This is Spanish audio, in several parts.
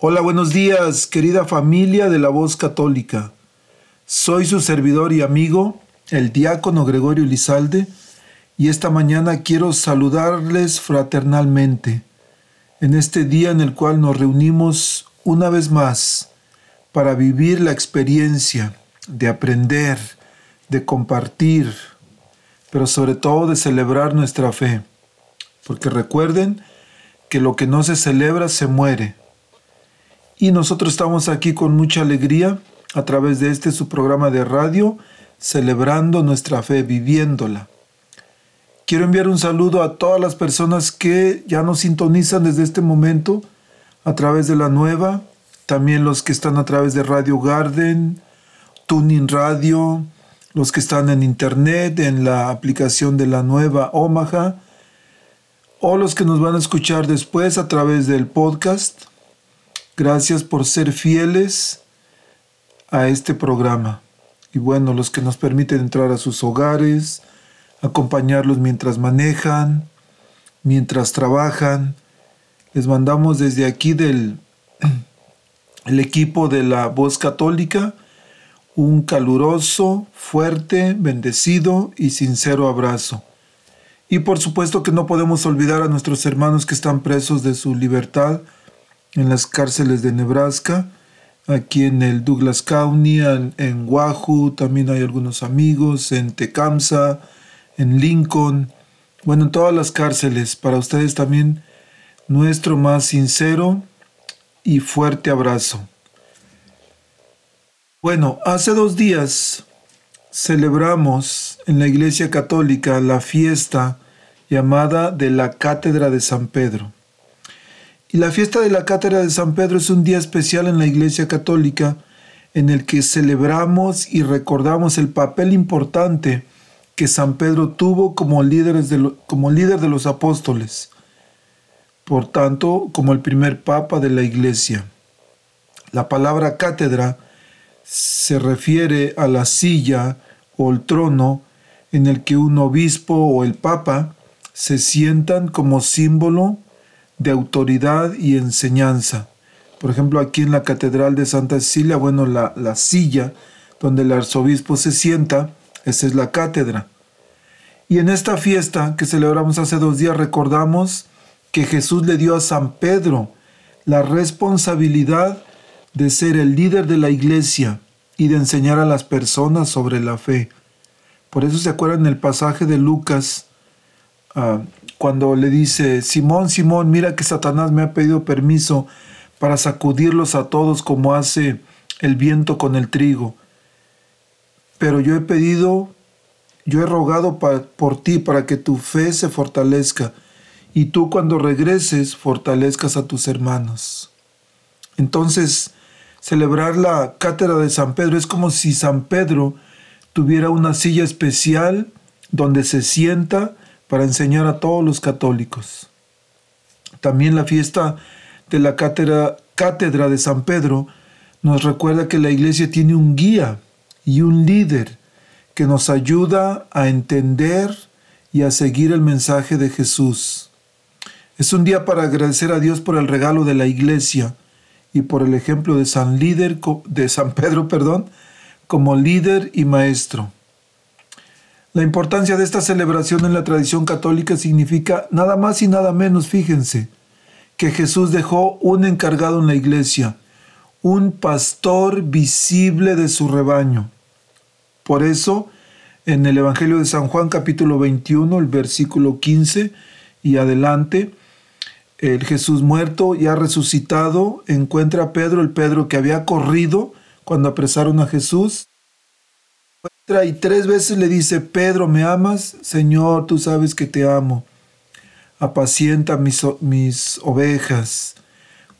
Hola, buenos días, querida familia de la voz católica. Soy su servidor y amigo, el diácono Gregorio Lizalde, y esta mañana quiero saludarles fraternalmente en este día en el cual nos reunimos una vez más para vivir la experiencia de aprender, de compartir, pero sobre todo de celebrar nuestra fe. Porque recuerden que lo que no se celebra se muere y nosotros estamos aquí con mucha alegría a través de este su programa de radio, celebrando nuestra fe, viviéndola. Quiero enviar un saludo a todas las personas que ya nos sintonizan desde este momento a través de la nueva, también los que están a través de Radio Garden, Tuning Radio, los que están en internet, en la aplicación de la nueva Omaha, o los que nos van a escuchar después a través del podcast. Gracias por ser fieles a este programa. Y bueno, los que nos permiten entrar a sus hogares, acompañarlos mientras manejan, mientras trabajan. Les mandamos desde aquí del el equipo de la voz católica un caluroso, fuerte, bendecido y sincero abrazo. Y por supuesto que no podemos olvidar a nuestros hermanos que están presos de su libertad, en las cárceles de Nebraska, aquí en el Douglas County, en, Wahoo, también hay algunos amigos, en Tecamsa, en Lincoln, bueno, en todas las cárceles. Para ustedes también nuestro más sincero y fuerte abrazo. Bueno, hace dos días celebramos en la Iglesia Católica la fiesta llamada de la Cátedra de San Pedro. Y la fiesta de la Cátedra de San Pedro es un día especial en la Iglesia Católica en el que celebramos y recordamos el papel importante que San Pedro tuvo como, de como líder de los apóstoles, por tanto, como el primer papa de la Iglesia. La palabra cátedra se refiere a la silla o el trono en el que un obispo o el papa se sientan como símbolo de autoridad y enseñanza. Por ejemplo, aquí en la Catedral de Santa Cecilia, bueno, la, la silla donde el arzobispo se sienta, esa es la cátedra. Y en esta fiesta que celebramos hace dos días recordamos que Jesús le dio a San Pedro la responsabilidad de ser el líder de la iglesia y de enseñar a las personas sobre la fe. Por eso se acuerdan el pasaje de Lucas ah, cuando le dice, Simón, Simón, mira que Satanás me ha pedido permiso para sacudirlos a todos como hace el viento con el trigo. Pero yo he pedido, yo he rogado por ti para que tu fe se fortalezca y tú cuando regreses fortalezcas a tus hermanos. Entonces, celebrar la cátedra de San Pedro es como si San Pedro tuviera una silla especial donde se sienta para enseñar a todos los católicos. También la fiesta de la cátedra, de San Pedro nos recuerda que la iglesia tiene un guía y un líder que nos ayuda a entender y a seguir el mensaje de Jesús. Es un día para agradecer a Dios por el regalo de la iglesia y por el ejemplo de San líder de San Pedro, perdón, como líder y maestro. La importancia de esta celebración en la tradición católica significa nada más y nada menos, fíjense, que Jesús dejó un encargado en la iglesia, un pastor visible de su rebaño. Por eso, en el Evangelio de San Juan capítulo 21, el versículo 15 y adelante, el Jesús muerto y ha resucitado encuentra a Pedro, el Pedro que había corrido cuando apresaron a Jesús, y tres veces le dice, Pedro, ¿me amas? Señor, tú sabes que te amo. Apacienta mis, mis ovejas,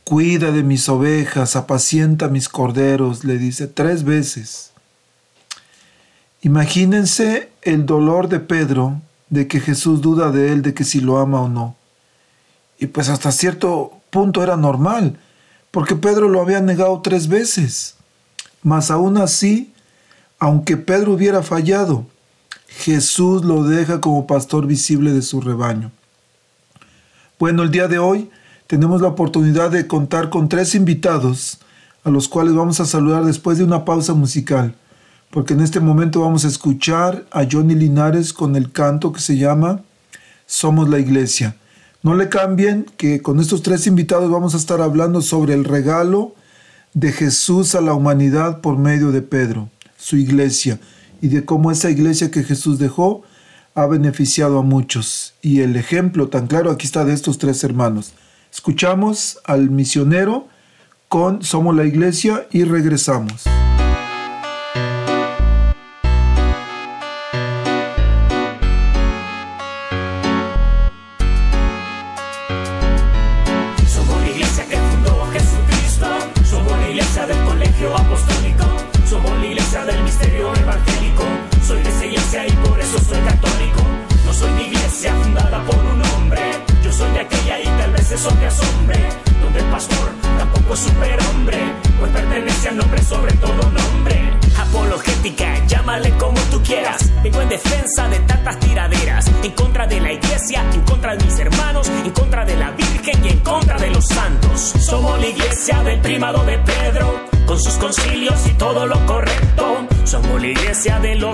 cuida de mis ovejas, apacienta mis corderos, le dice tres veces. Imagínense el dolor de Pedro de que Jesús duda de él, de que si lo ama o no. Y pues hasta cierto punto era normal, porque Pedro lo había negado tres veces. Mas aún así, aunque Pedro hubiera fallado, Jesús lo deja como pastor visible de su rebaño. Bueno, el día de hoy tenemos la oportunidad de contar con tres invitados a los cuales vamos a saludar después de una pausa musical, porque en este momento vamos a escuchar a Johnny Linares con el canto que se llama Somos la Iglesia. No le cambien que con estos tres invitados vamos a estar hablando sobre el regalo de Jesús a la humanidad por medio de Pedro su iglesia y de cómo esa iglesia que Jesús dejó ha beneficiado a muchos. Y el ejemplo tan claro aquí está de estos tres hermanos. Escuchamos al misionero con Somos la iglesia y regresamos.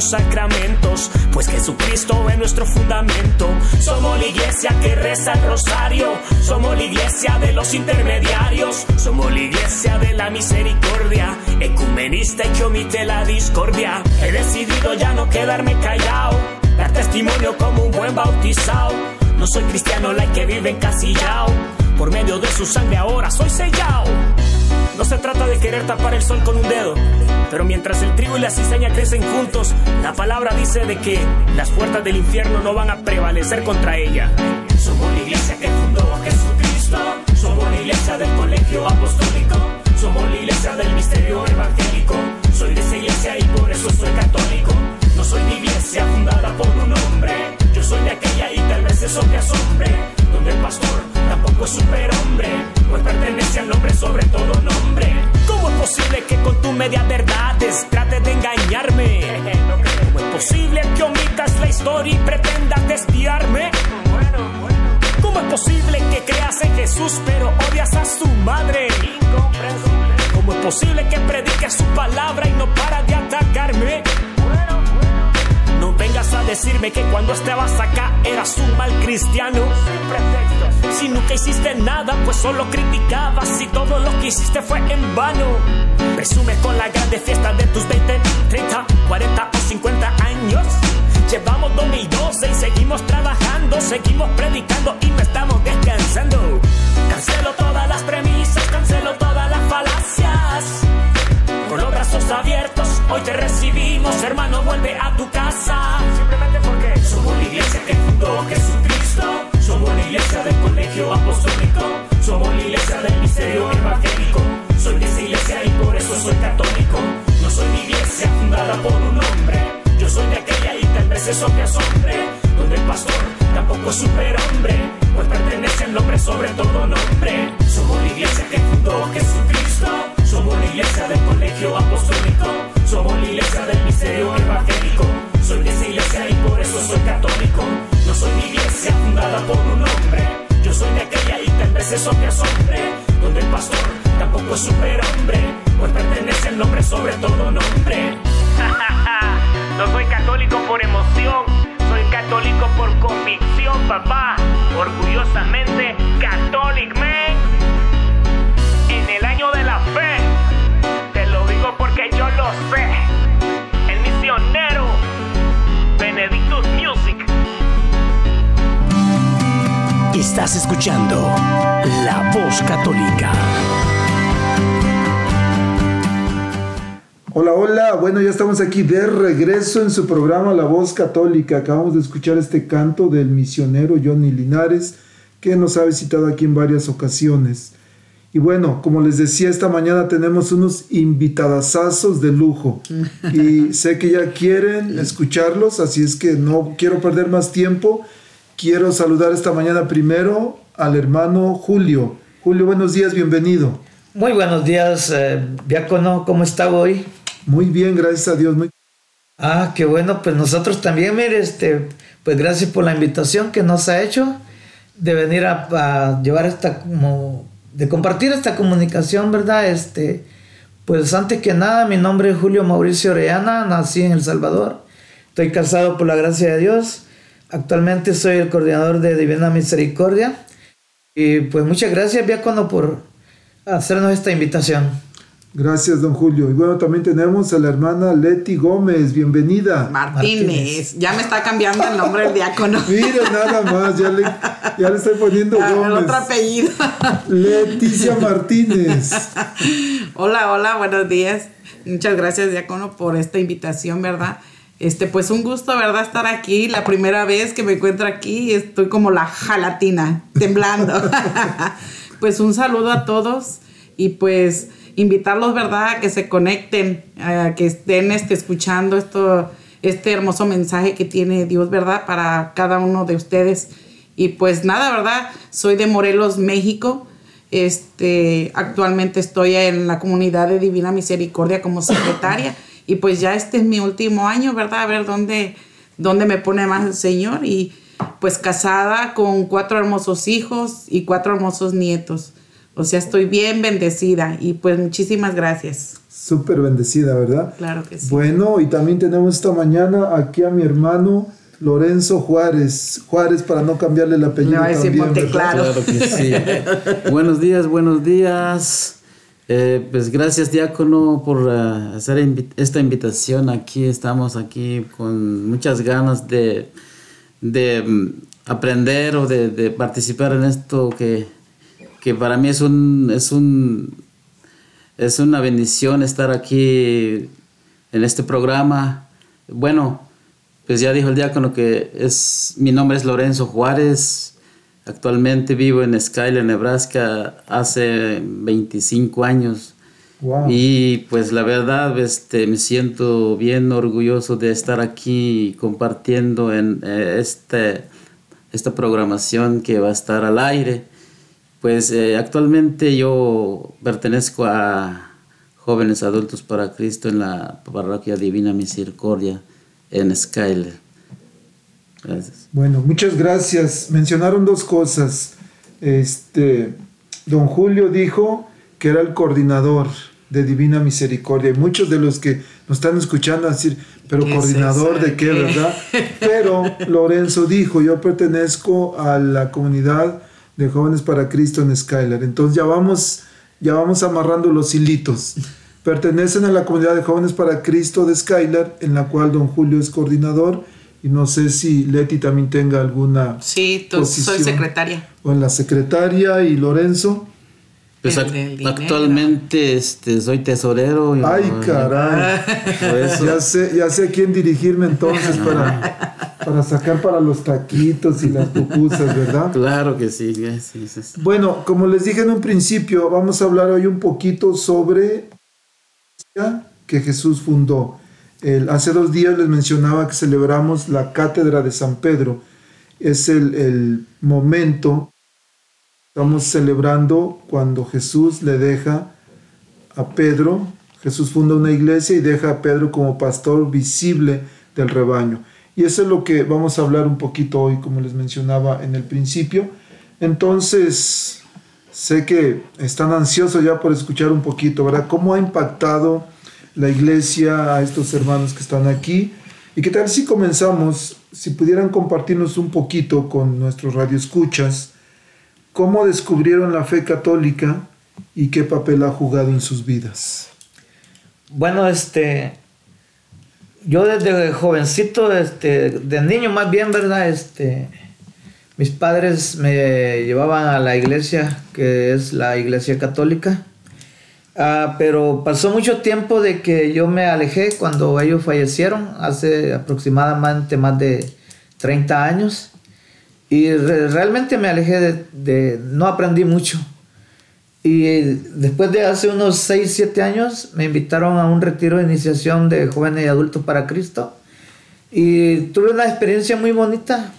Sacramentos, pues Jesucristo es nuestro fundamento. Somos la iglesia que reza el rosario, somos la iglesia de los intermediarios, somos la iglesia de la misericordia, ecumenista y que omite la discordia. He decidido ya no quedarme callado, dar testimonio como un buen bautizado. No soy cristiano, la que vive encasillado, por medio de su sangre ahora soy sellado. No se trata de querer tapar el sol con un dedo, pero mientras el trigo y la cizaña crecen juntos, la palabra dice de que las puertas del infierno no van a prevalecer contra ella. Somos la iglesia que fundó Jesucristo, somos la iglesia del colegio apostólico, somos la iglesia del misterio evangélico. Soy de esa iglesia y por eso soy católico. No soy de iglesia fundada por un hombre, yo soy de aquella vez eso me asombre, donde el pastor tampoco es superhombre, pues pertenece al nombre sobre todo nombre. ¿Cómo es posible que con tu media verdades trates de engañarme? ¿Cómo es posible que omitas la historia y pretendas despiarme? ¿Cómo es posible que creas en Jesús pero odias a su madre? ¿Cómo es posible que prediques su palabra y no para de atacarme? Decirme que cuando estabas acá eras un mal cristiano. Sin pretextos Si nunca hiciste nada, pues solo criticabas. Y todo lo que hiciste fue en vano. Presumes con la grande fiesta de tus 20, 30, 40 o 50 años. Llevamos 2012 y seguimos trabajando, seguimos predicando y no estamos descansando. Cancelo todas las premisas, cancelo todas las falacias. Con los brazos abiertos, hoy te recibimos, hermano, vuelve a tu casa. Simplemente porque somos la iglesia que fundó Jesucristo. Somos la iglesia del colegio apostólico. Somos la iglesia del misterio evangélico. Soy de esa iglesia y por eso soy católico. No soy la iglesia fundada por un hombre. Yo soy de aquella y tal vez eso te asombre. Donde el pastor tampoco es superhombre. Pues pertenece al nombre sobre todo nombre. Somos la iglesia que fundó Jesucristo. La iglesia del colegio apostólico. Somos la iglesia del misterio evangélico. Soy de esa iglesia y por eso soy católico. No soy la iglesia fundada por un hombre. Yo soy de aquella y tal vez eso te asombre. Donde el pastor tampoco es superhombre. Pues pertenece al nombre sobre todo nombre. no soy católico por emoción. Soy católico por convicción, papá. Orgullosamente católico, Estás escuchando La Voz Católica. Hola, hola. Bueno, ya estamos aquí de regreso en su programa La Voz Católica. Acabamos de escuchar este canto del misionero Johnny Linares, que nos ha visitado aquí en varias ocasiones. Y bueno, como les decía, esta mañana tenemos unos invitadasazos de lujo. Y sé que ya quieren escucharlos, así es que no quiero perder más tiempo. Quiero saludar esta mañana primero al hermano Julio. Julio, buenos días, bienvenido. Muy buenos días, eh, diácono, ¿cómo está hoy? Muy bien, gracias a Dios. Muy... Ah, qué bueno, pues nosotros también, mire, este, pues gracias por la invitación que nos ha hecho de venir a, a llevar esta como de compartir esta comunicación, ¿verdad? Este, pues antes que nada, mi nombre es Julio Mauricio Orellana, nací en El Salvador, estoy casado por la gracia de Dios, actualmente soy el coordinador de Divina Misericordia y pues muchas gracias, diácono, por hacernos esta invitación. Gracias, don Julio. Y bueno, también tenemos a la hermana Leti Gómez. Bienvenida. Martínez. Martínez. Ya me está cambiando el nombre del diácono. Mira, nada más. Ya le, ya le estoy poniendo Gómez. Otro apellido. Leticia Martínez. hola, hola, buenos días. Muchas gracias, diácono, por esta invitación, ¿verdad? Este, pues un gusto, ¿verdad? Estar aquí. La primera vez que me encuentro aquí, estoy como la jalatina, temblando. pues un saludo a todos y pues invitarlos, ¿verdad? A que se conecten, a que estén este, escuchando esto, este hermoso mensaje que tiene Dios, ¿verdad? Para cada uno de ustedes. Y pues nada, ¿verdad? Soy de Morelos, México. Este, actualmente estoy en la comunidad de Divina Misericordia como secretaria. Y pues ya este es mi último año, ¿verdad? A ver dónde, dónde me pone más el Señor. Y pues casada con cuatro hermosos hijos y cuatro hermosos nietos. O sea, estoy bien bendecida y pues muchísimas gracias. Súper bendecida, ¿verdad? Claro que sí. Bueno, y también tenemos esta mañana aquí a mi hermano Lorenzo Juárez. Juárez para no cambiarle el apellido. Me va a decir también. ¿verdad? Claro que sí. buenos días, buenos días. Eh, pues gracias, diácono, por uh, hacer esta invitación. Aquí estamos aquí con muchas ganas de, de um, aprender o de, de, participar en esto que, que para mí es un, es un es una bendición estar aquí en este programa. Bueno, pues ya dijo el diácono que es mi nombre es Lorenzo Juárez. Actualmente vivo en Skyler, Nebraska, hace 25 años. Wow. Y pues la verdad este, me siento bien orgulloso de estar aquí compartiendo en eh, este, esta programación que va a estar al aire. Pues eh, actualmente yo pertenezco a Jóvenes Adultos para Cristo en la Parroquia Divina Misericordia en Skyler. Gracias. Bueno, muchas gracias. Mencionaron dos cosas. Este, don Julio dijo que era el coordinador de Divina Misericordia. Y muchos de los que nos están escuchando decir, pero ¿Qué coordinador es de qué, ¿Qué? ¿verdad? Pero Lorenzo dijo, yo pertenezco a la comunidad de Jóvenes para Cristo en Skylar. Entonces ya vamos, ya vamos amarrando los hilitos. Pertenecen a la comunidad de Jóvenes para Cristo de Skylar, en la cual don Julio es coordinador. Y no sé si Leti también tenga alguna. Sí, tú, soy posición. secretaria. O en la secretaria y Lorenzo. Pues dinero. actualmente este, soy tesorero. y- Ay, caray. Por eso- Ya sé, ya sé a quién dirigirme entonces para, para sacar para los taquitos y las pupusas, ¿verdad? Claro que sí, sí, sí, sí. Bueno, como les dije en un principio, vamos a hablar hoy un poquito sobre que Jesús fundó. Hace dos días les mencionaba que celebramos la cátedra de San Pedro. Es el, el momento, estamos celebrando cuando Jesús le deja a Pedro, Jesús funda una iglesia y deja a Pedro como pastor visible del rebaño. Y eso es lo que vamos a hablar un poquito hoy, como les mencionaba en el principio. Entonces, sé que están ansiosos ya por escuchar un poquito, ¿verdad? ¿Cómo ha impactado la iglesia a estos hermanos que están aquí? ¿Y qué tal si comenzamos, si pudieran compartirnos un poquito con nuestros radioescuchas, cómo descubrieron la fe católica y qué papel ha jugado en sus vidas? Bueno, este, yo desde jovencito, este, de niño más bien, ¿verdad? Este, mis padres me llevaban a la iglesia, que es la iglesia católica. Ah, pero pasó mucho tiempo de que yo me alejé cuando ellos fallecieron, hace aproximadamente más de 30 años. Y re- realmente me alejé de, no aprendí mucho. Y después de hace unos 6, 7 años me invitaron a un retiro de iniciación de jóvenes y adultos para Cristo. Y tuve una experiencia muy bonita.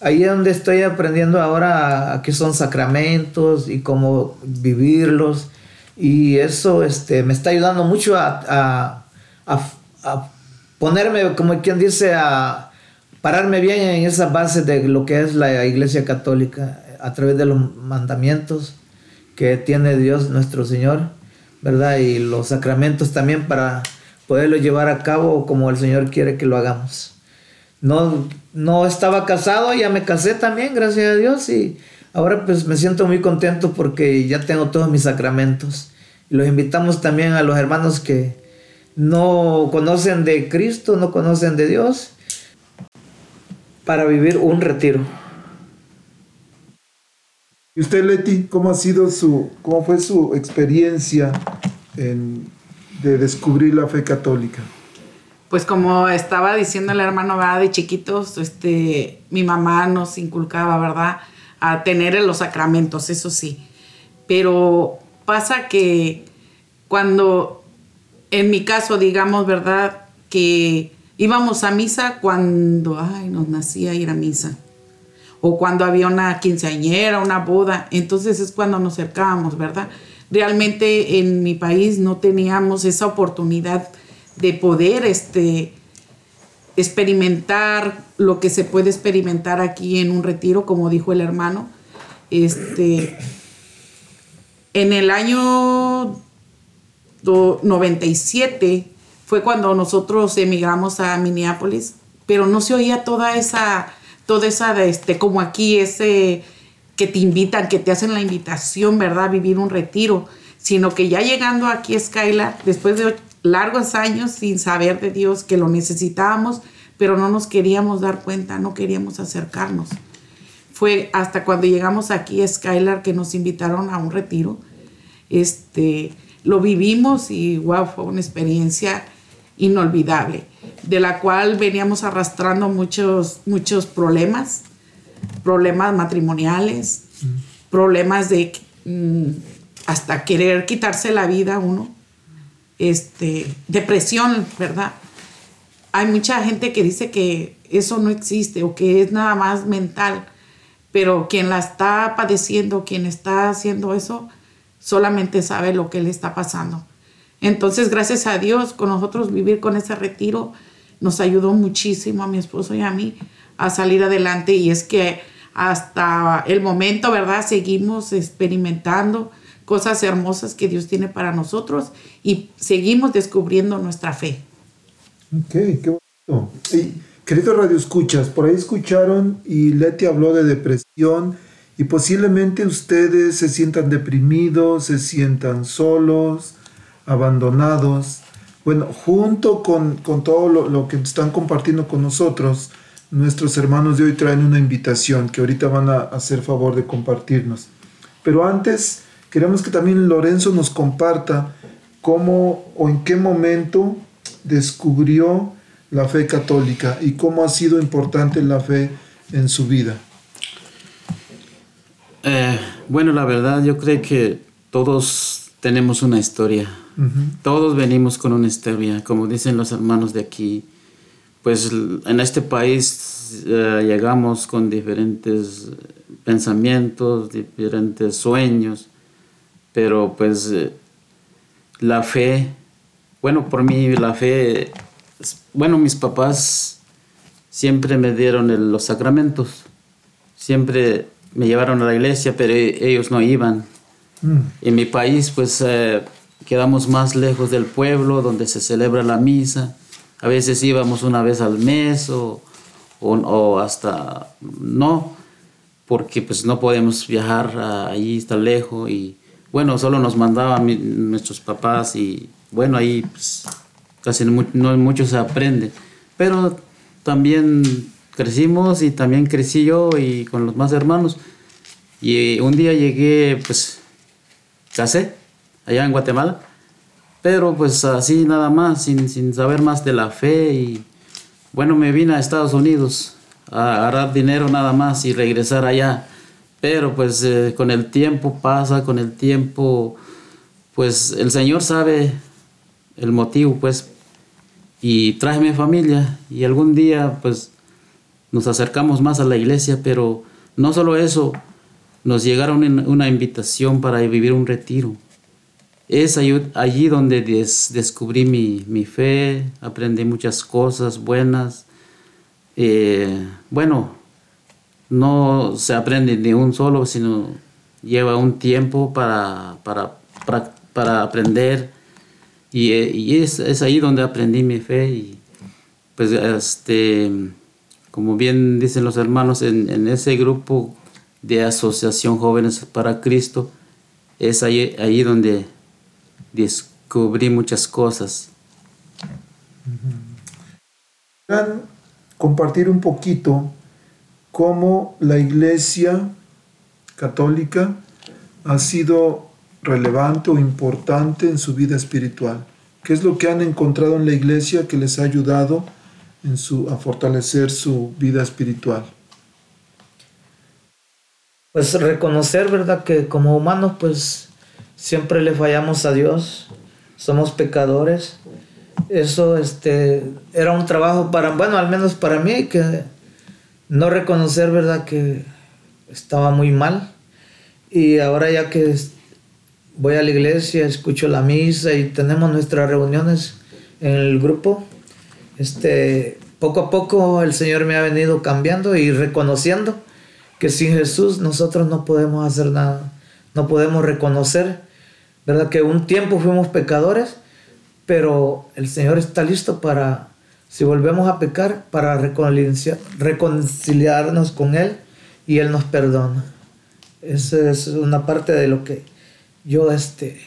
Ahí es donde estoy aprendiendo ahora a qué son sacramentos y cómo vivirlos. Y eso este, me está ayudando mucho a, a- a- ponerme, como quien dice, a pararme bien en esa base de lo que es la iglesia católica a través de los mandamientos que tiene Dios nuestro Señor, ¿verdad? Y los sacramentos también para poderlo llevar a cabo como el Señor quiere que lo hagamos. No, no estaba casado, ya me casé también, gracias a Dios, y ahora pues me siento muy contento porque ya tengo todos mis sacramentos. Y los invitamos también a los hermanos que no conocen de Cristo, no conocen de Dios, para vivir un retiro. ¿Y usted, Leti, cómo ha sido su, cómo fue su experiencia en- de descubrir la fe católica? Pues como estaba diciendo el hermano, ¿verdad? De chiquitos, este, mi mamá nos inculcaba, ¿verdad? A tener los sacramentos, eso sí. Pero pasa que cuando, en mi caso, digamos, ¿verdad? Que íbamos a misa cuando, ay, nos nacía ir a misa. O cuando había una quinceañera, una boda. Entonces es cuando nos acercábamos, ¿verdad? Realmente en mi país no teníamos esa oportunidad de poder este, experimentar lo que se puede experimentar aquí en un retiro, como dijo el hermano. Este, en el año do- 97 fue cuando nosotros emigramos a Minneapolis, pero no se oía toda esa, toda esa, este, como aquí, ese que te invitan, que te hacen la invitación, ¿verdad? A vivir un retiro, sino que ya llegando aquí a Skylar, después de largos años sin saber de Dios que lo necesitábamos, pero no nos queríamos dar cuenta, no queríamos acercarnos. Fue hasta cuando llegamos aquí a Skylar que nos invitaron a un retiro. Este, lo vivimos y wow, fue una experiencia inolvidable, de la cual veníamos arrastrando muchos, muchos problemas, problemas matrimoniales, problemas de mm, hasta querer quitarse la vida uno, este, depresión, ¿verdad? Hay mucha gente que dice que eso no existe o que es nada más mental, pero quien la está padeciendo, quien está haciendo eso, solamente sabe lo que le está pasando. Entonces, gracias a Dios, con nosotros vivir con ese retiro nos ayudó muchísimo a mi esposo y a mí a salir adelante y es que hasta el momento, ¿verdad? Seguimos experimentando cosas hermosas que Dios tiene para nosotros y seguimos descubriendo nuestra fe. Ok, qué bonito. Y, queridos Radio Escuchas, por ahí escucharon y Leti habló de depresión y posiblemente ustedes se sientan deprimidos, se sientan solos, abandonados. Bueno, junto con, con todo lo, lo, que están compartiendo con nosotros, nuestros hermanos de hoy traen una invitación que ahorita van a hacer favor de compartirnos. Pero antes, queremos que también Lorenzo nos comparta cómo o en qué momento descubrió la fe católica y cómo ha sido importante la fe en su vida. Eh, bueno, la verdad yo creo que todos tenemos una historia. Uh -huh. Todos venimos con una historia, como dicen los hermanos de aquí. Pues en este país eh, llegamos con diferentes pensamientos, diferentes sueños, pero pues eh, la fe, bueno, por mí la fe, bueno, mis papás siempre me dieron el, los sacramentos, siempre me llevaron a la iglesia, pero ellos no iban. Mm. En mi país, pues eh, quedamos más lejos del pueblo donde se celebra la misa. A veces íbamos una vez al mes o, o, o hasta no, porque pues no podemos viajar ahí tan lejos y bueno, solo nos mandaban nuestros papás y bueno, ahí pues, casi no, no mucho se aprende. Pero también crecimos y también crecí yo y con los más hermanos. Y un día llegué, pues, casé allá en Guatemala, pero pues así nada más, sin, sin saber más de la fe y bueno, me vine a Estados Unidos a agarrar dinero nada más y regresar allá. Pero pues eh, con el tiempo pasa, con el tiempo, pues el Señor sabe el motivo, pues, y traje mi familia y algún día pues nos acercamos más a la iglesia, pero no solo eso, nos llegaron una invitación para vivir un retiro. Es allí, donde des, descubrí mi, mi, fe, aprendí muchas cosas buenas. Eh, bueno, no se aprende de un solo, sino lleva un tiempo para, para, para, aprender. Y, y es, es, ahí donde aprendí mi fe. Y pues, este, como bien dicen los hermanos, en, en ese grupo de Asociación Jóvenes para Cristo, es ahí, ahí donde descubrí muchas cosas. Compartir un poquito cómo la Iglesia católica ha sido relevante o importante en su vida espiritual. ¿Qué es lo que han encontrado en la Iglesia que les ha ayudado en su, a fortalecer su vida espiritual? Pues reconocer, ¿verdad? Que como humanos, pues siempre le fallamos a Dios, somos pecadores. Eso este, era un trabajo para, bueno, al menos para mí, que no reconocer, ¿verdad? Que estaba muy mal. Y ahora ya que voy a la iglesia, escucho la misa y tenemos nuestras reuniones en el grupo, este, poco a poco el Señor me ha venido cambiando y reconociendo que sin Jesús nosotros no podemos hacer nada, no podemos reconocer, ¿verdad? Que un tiempo fuimos pecadores, pero el Señor está listo para, si volvemos a pecar, para reconciliar, reconciliarnos con Él y Él nos perdona. Esa es una parte de lo que yo este,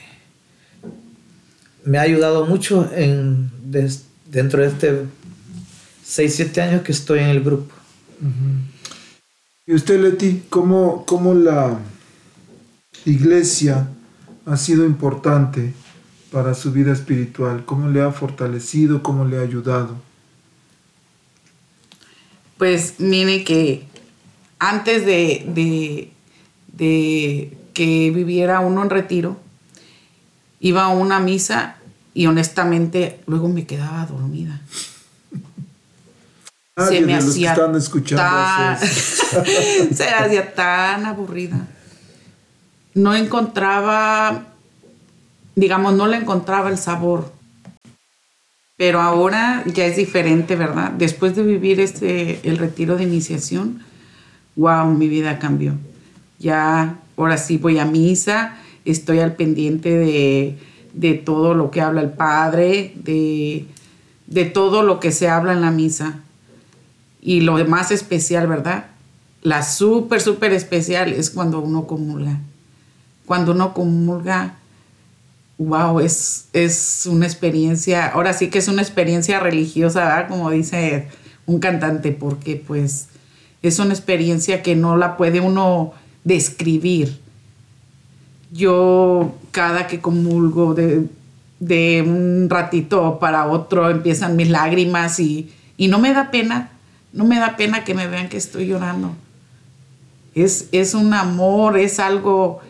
me ha ayudado mucho en, de, dentro de este 6, 7 años que estoy en el grupo. ¿Y usted, Leti, cómo, cómo la iglesia ha sido importante para su vida espiritual? ¿Cómo le ha fortalecido? ¿Cómo le ha ayudado? Pues mire que antes de, de, de que viviera uno en retiro, iba a una misa y honestamente luego me quedaba dormida. Nadie se me hacía están escuchando tan, se hacía tan aburrida. No encontraba, digamos, no le encontraba el sabor. Pero ahora ya es diferente, ¿verdad? Después de vivir este, el retiro de iniciación, wow, mi vida cambió. Ya, ahora sí voy a misa, estoy al pendiente de, de todo lo que habla el Padre, de, de todo lo que se habla en la misa y lo más especial, ¿verdad? la súper, súper especial es cuando uno comulga. Cuando uno comulga, wow, es, es una experiencia, ahora sí que es una experiencia religiosa. Como dice un cantante, porque pues es una experiencia que no la puede uno describir. Yo cada que comulgo de, de un ratito para otro empiezan mis lágrimas y, y no me da pena, no me da pena que me vean que estoy llorando. Es, es un amor, es algo,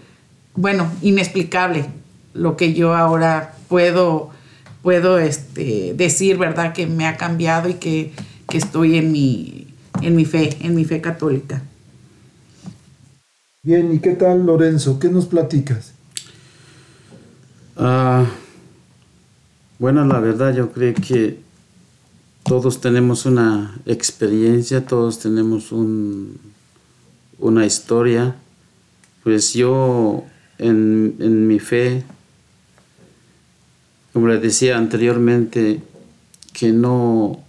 bueno, inexplicable lo que yo ahora puedo, puedo este, decir, ¿verdad? Que me ha cambiado y que, que estoy en mi, en mi fe, en mi fe católica. Bien, ¿y qué tal Lorenzo? ¿Qué nos platicas? Ah, bueno, la verdad yo creo que todos tenemos una experiencia, todos tenemos un, una historia. Pues yo en, en mi fe, como les decía anteriormente, que no,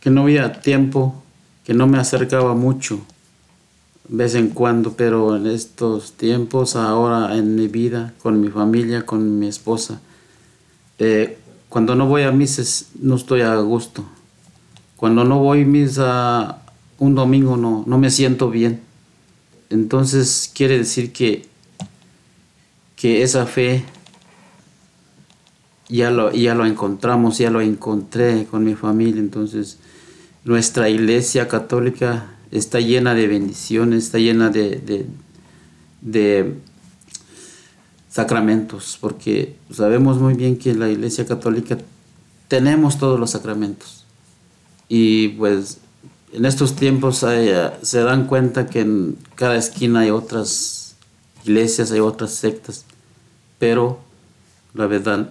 que no había tiempo, que no me acercaba mucho, vez en cuando, pero en estos tiempos, ahora en mi vida, con mi familia, con mi esposa, eh, cuando no voy a misas no estoy a gusto. Cuando no voy a misa un domingo no, no me siento bien. Entonces quiere decir que, que esa fe ya lo, ya lo encontramos, ya lo encontré con mi familia. Entonces nuestra iglesia católica está llena de bendiciones, está llena de, de, sacramentos, porque sabemos muy bien que en la iglesia católica tenemos todos los sacramentos. Y pues en estos tiempos hay, eh, se dan cuenta que en cada esquina hay otras iglesias, hay otras sectas, pero la verdad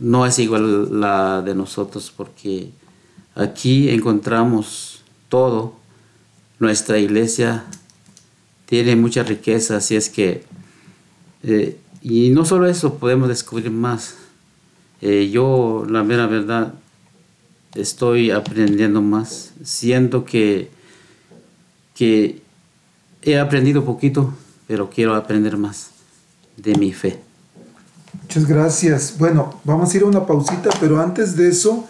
no es igual la de nosotros porque aquí encontramos todo. Nuestra iglesia tiene mucha riqueza, así es que, eh, y no solo eso, podemos descubrir más. Eh, yo, la mera verdad, estoy aprendiendo más. Siento que, que he aprendido poquito, pero quiero aprender más de mi fe. Muchas gracias. Bueno, vamos a ir a una pausita, pero antes de eso,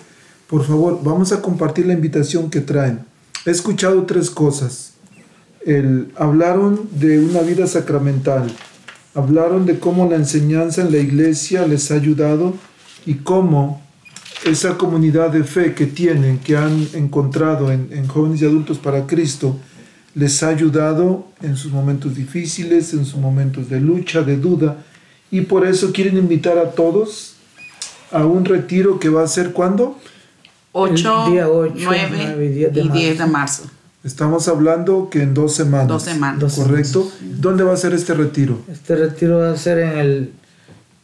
por favor, vamos a compartir la invitación que traen. He escuchado tres cosas. El, hablaron de una vida sacramental, hablaron de cómo la enseñanza en la iglesia les ha ayudado y cómo esa comunidad de fe que tienen, que han encontrado en, en, jóvenes y adultos para Cristo, les ha ayudado en sus momentos difíciles, en sus momentos de lucha, de duda, y por eso quieren invitar a todos a un retiro que va a ser cuándo? 8, día 8, 9, 9 y 10 de y 10 de marzo. Estamos hablando que en dos semanas. Dos semanas. Dos ¿Correcto? ¿Dónde va a ser este retiro? Este retiro va a ser en el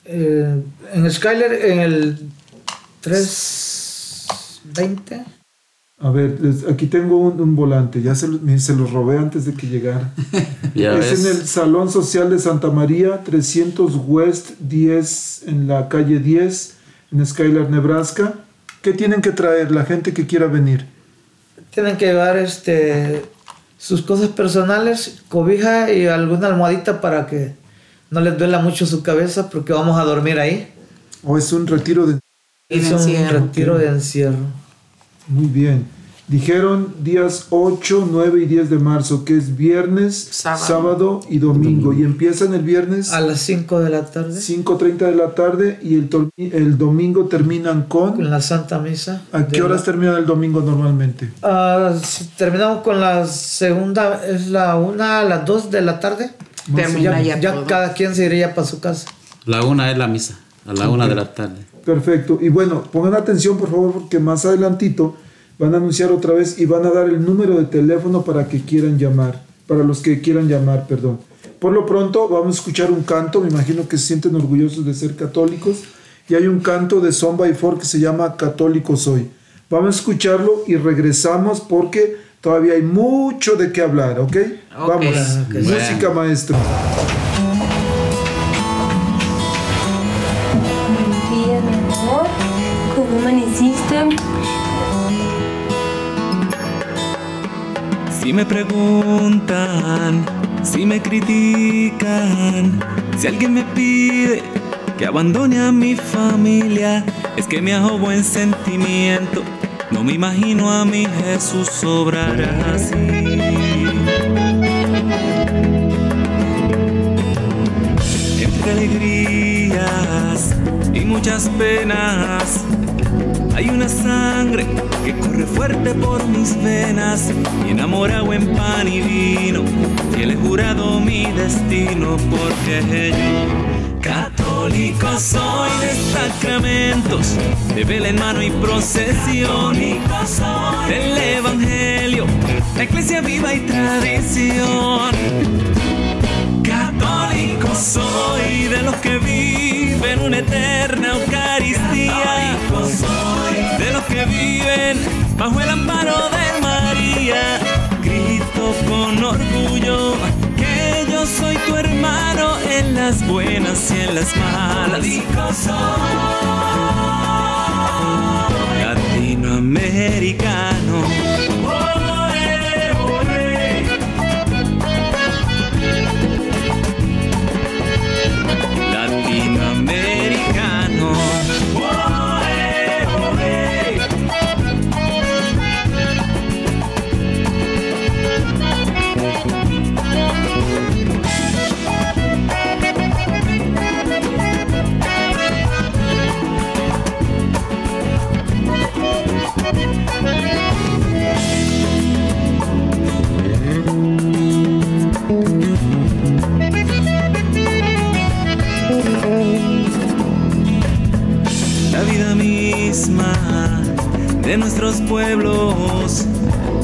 eh, en Skyler en el 320. A ver, aquí tengo un, un volante, ya se, me- se los robé antes de que llegara. Ya es ves. en el Salón Social de Santa María, 300 West 10, en la calle 10, en Skylar, Nebraska. ¿Qué tienen que traer la gente que quiera venir? Tienen que llevar este sus cosas personales, cobija y alguna almohadita para que no les duela mucho su cabeza porque vamos a dormir ahí. ¿O es un retiro de Es un encierro. retiro de encierro. Muy bien. Dijeron días 8, 9 y 10 de marzo, que es viernes, sábado, Sábado. y domingo. Y empiezan el viernes A las 5 de la tarde 5.30 de la tarde y el, el domingo terminan con con... la Santa Misa. ¿A qué horas la- termina el domingo normalmente? Ah, si terminamos con la segunda, es la una a las 2 de la tarde. Termina ya ya, ya cada quien se iría para su casa. La una es la misa, a la una de la tarde. Perfecto. Y bueno, pongan atención por favor porque más adelantito van a anunciar otra vez y van a dar el número de teléfono para que quieran llamar, para los que quieran llamar, perdón. Por lo pronto vamos a escuchar un canto, me imagino que se sienten orgullosos de ser católicos y hay un canto de Son by Four que se llama Católico Soy. Vamos a escucharlo y regresamos porque todavía hay mucho de qué hablar, ¿ok? Ok. Vamos. Música maestro. Si me preguntan, si me critican, si alguien me pide que abandone a mi familia, es que me hago buen sentimiento. No me imagino a mi Jesús obrar así. Entre alegrías y muchas penas hay una sangre que corre fuerte por mis venas y enamorado en pan y vino. Y he jurado mi destino porque yo católico soy de sacramentos, de vela en mano y procesión. Del evangelio, la iglesia viva y tradición. Católico soy de los que viven una eterna Eucaristía. De los que viven bajo el amparo de María. Grito con orgullo que yo soy tu hermano en las buenas y en las malas. Latinoamericano. De nuestros pueblos.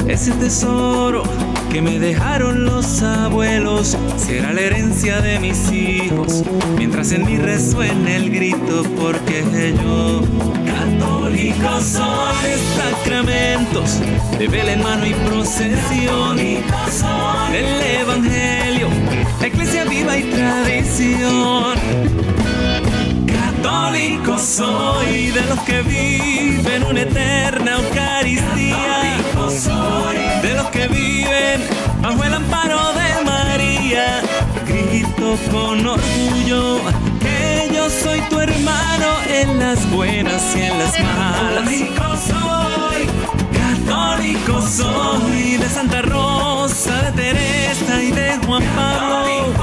Ese tesoro que me dejaron los abuelos será la herencia de mis hijos. Mientras en mí resuene el grito porque yo católico soy. Sacramentos de vela en mano y procesión. Del evangelio la iglesia viva y tradición Católico soy de los que viven una eterna Eucaristía. De los que viven bajo el amparo de María. Grito con orgullo que yo soy tu hermano en las buenas y en las malas. Católico soy, católico soy de Santa Rosa, de Teresa y de Juan Pablo.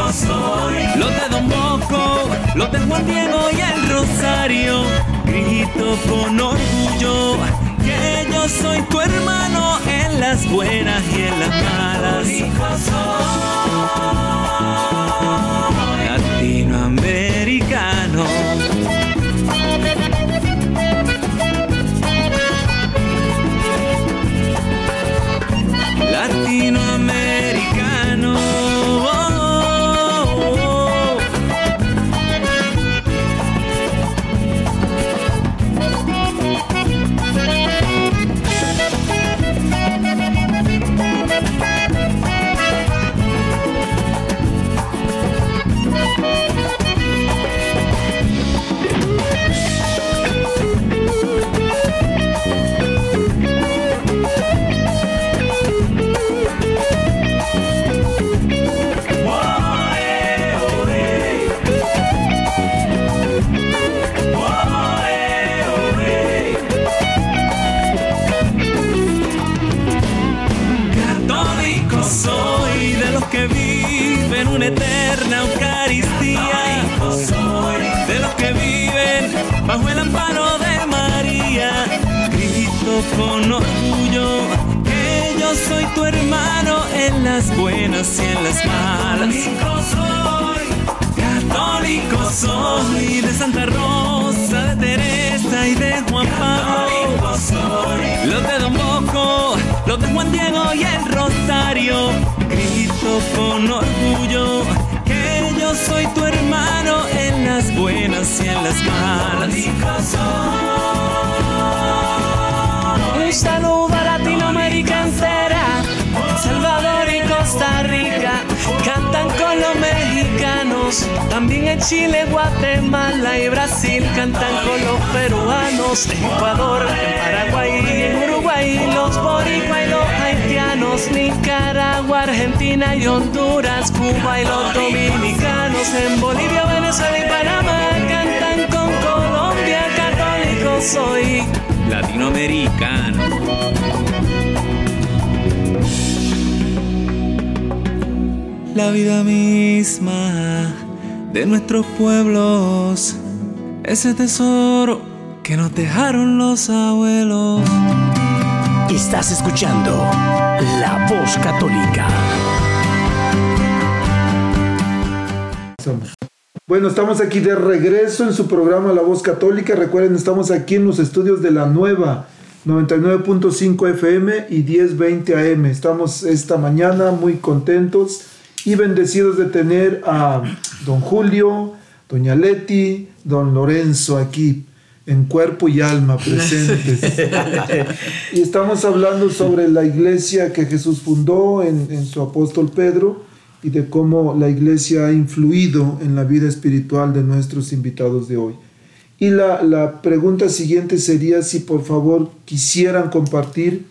Los de Don Bosco, los de Juan Diego y el Rosario. Grito con orgullo que yo soy tu hermano en las buenas y en las malas. Latinoamericano. Con orgullo que yo soy tu hermano en las buenas y en las malas. Católico soy de Santa Rosa, de Teresa y de Juan Pablo. Los de Don Bosco, los de Juan Diego y el Rosario. Grito con orgullo que yo soy tu hermano en las buenas y en las malas. Un saludo a Latinoamérica entera, Salvador y Costa Rica, cantan con los mexicanos, también en Chile, Guatemala y Brasil cantan con los peruanos, en Ecuador, en Paraguay y en Uruguay, los boricua y los haitianos Nicaragua, Argentina y Honduras, Cuba y los dominicanos. En Bolivia, Venezuela y Panamá cantan con Colombia, católico soy. Latinoamericano. La vida misma de nuestros pueblos, ese tesoro que nos dejaron los abuelos. Estás escuchando La Voz Católica. Bueno, estamos aquí de regreso en su programa La Voz Católica. Recuerden, estamos aquí en los estudios de la nueva 99.5 FM y 1020 AM. Estamos esta mañana muy contentos y bendecidos de tener a don Julio, doña Leti, don Lorenzo aquí en cuerpo y alma presentes. y estamos hablando sobre la iglesia que Jesús fundó en, en su apóstol Pedro y de cómo la iglesia ha influido en la vida espiritual de nuestros invitados de hoy. Y la, la pregunta siguiente sería si por favor quisieran compartir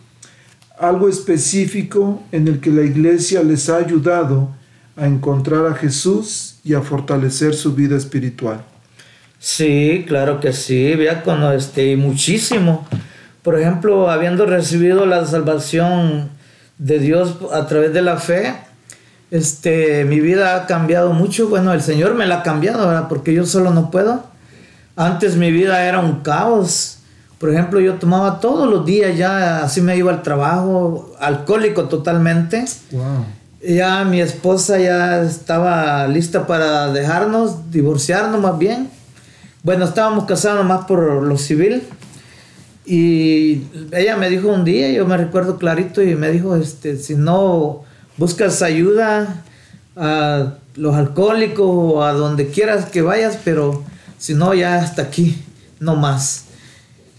algo específico en el que la iglesia les ha ayudado a encontrar a Jesús y a fortalecer su vida espiritual. Sí, claro que sí, diácono, este, muchísimo. Por ejemplo, habiendo recibido la salvación de Dios a través de la fe, este, mi vida ha cambiado mucho. Bueno, el Señor me la ha cambiado, ¿verdad? Porque yo solo no puedo. Antes mi vida era un caos. Por ejemplo, yo tomaba todos los días ya, así me iba al trabajo, alcohólico totalmente. Wow. Ya mi esposa ya estaba lista para dejarnos, divorciarnos más bien. Bueno, estábamos casados más por lo civil. Y ella me dijo un día, yo me recuerdo clarito, y me dijo, este, si no buscas ayuda a los alcohólicos o a donde quieras que vayas, pero si no, ya hasta aquí, no más.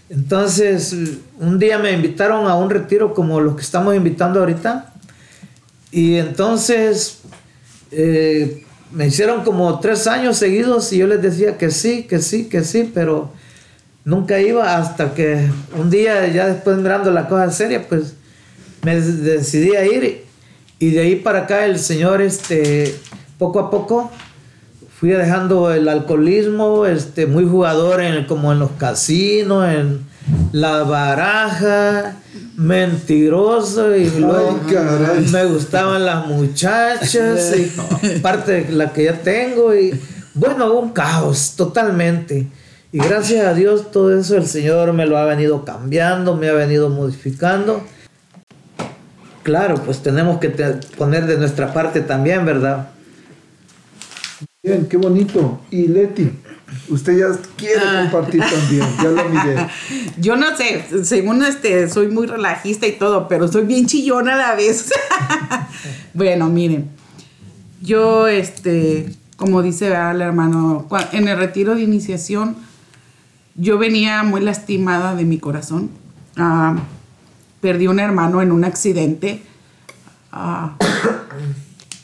Entonces, un día me invitaron a un retiro como los que estamos invitando ahorita. Y entonces eh, me hicieron como tres años seguidos y yo les decía que sí, que sí, que sí, pero nunca iba hasta que un día, ya después mirando la cosa seria, pues me decidí a ir y de ahí para acá el Señor, este, poco a poco, fui dejando el alcoholismo, este, muy jugador en, como en los casinos, en la baraja, mentiroso y luego caray. me gustaban las muchachas y parte de la que ya tengo y bueno, un caos totalmente. Y gracias a Dios todo eso el Señor me lo ha venido cambiando, me ha venido modificando. Claro, pues tenemos que te- poner de nuestra parte también, ¿verdad? Bien, qué bonito. Y Leti, usted ya quiere compartir también, ya lo miré. Yo no sé, según este, soy muy relajista y todo, pero soy bien chillona a la vez. bueno, miren, yo, este, como dice ¿verdad, el hermano, en el retiro de iniciación, yo venía muy lastimada de mi corazón. Ah, perdí un hermano en un accidente. Ah,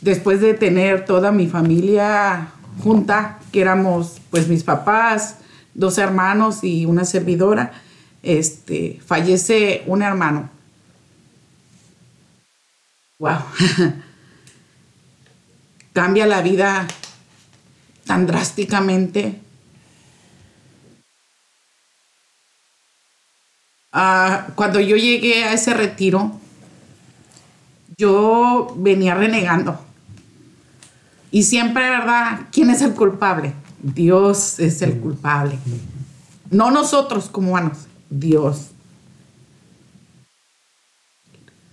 después de tener toda mi familia junta, que éramos pues mis papás, dos hermanos y una servidora, este, fallece un hermano. Wow. Cambia la vida tan drásticamente. Ah, cuando yo llegué a ese retiro, yo venía renegando. Y siempre, ¿verdad? ¿Quién es el culpable? Dios es el culpable. No nosotros como humanos, Dios.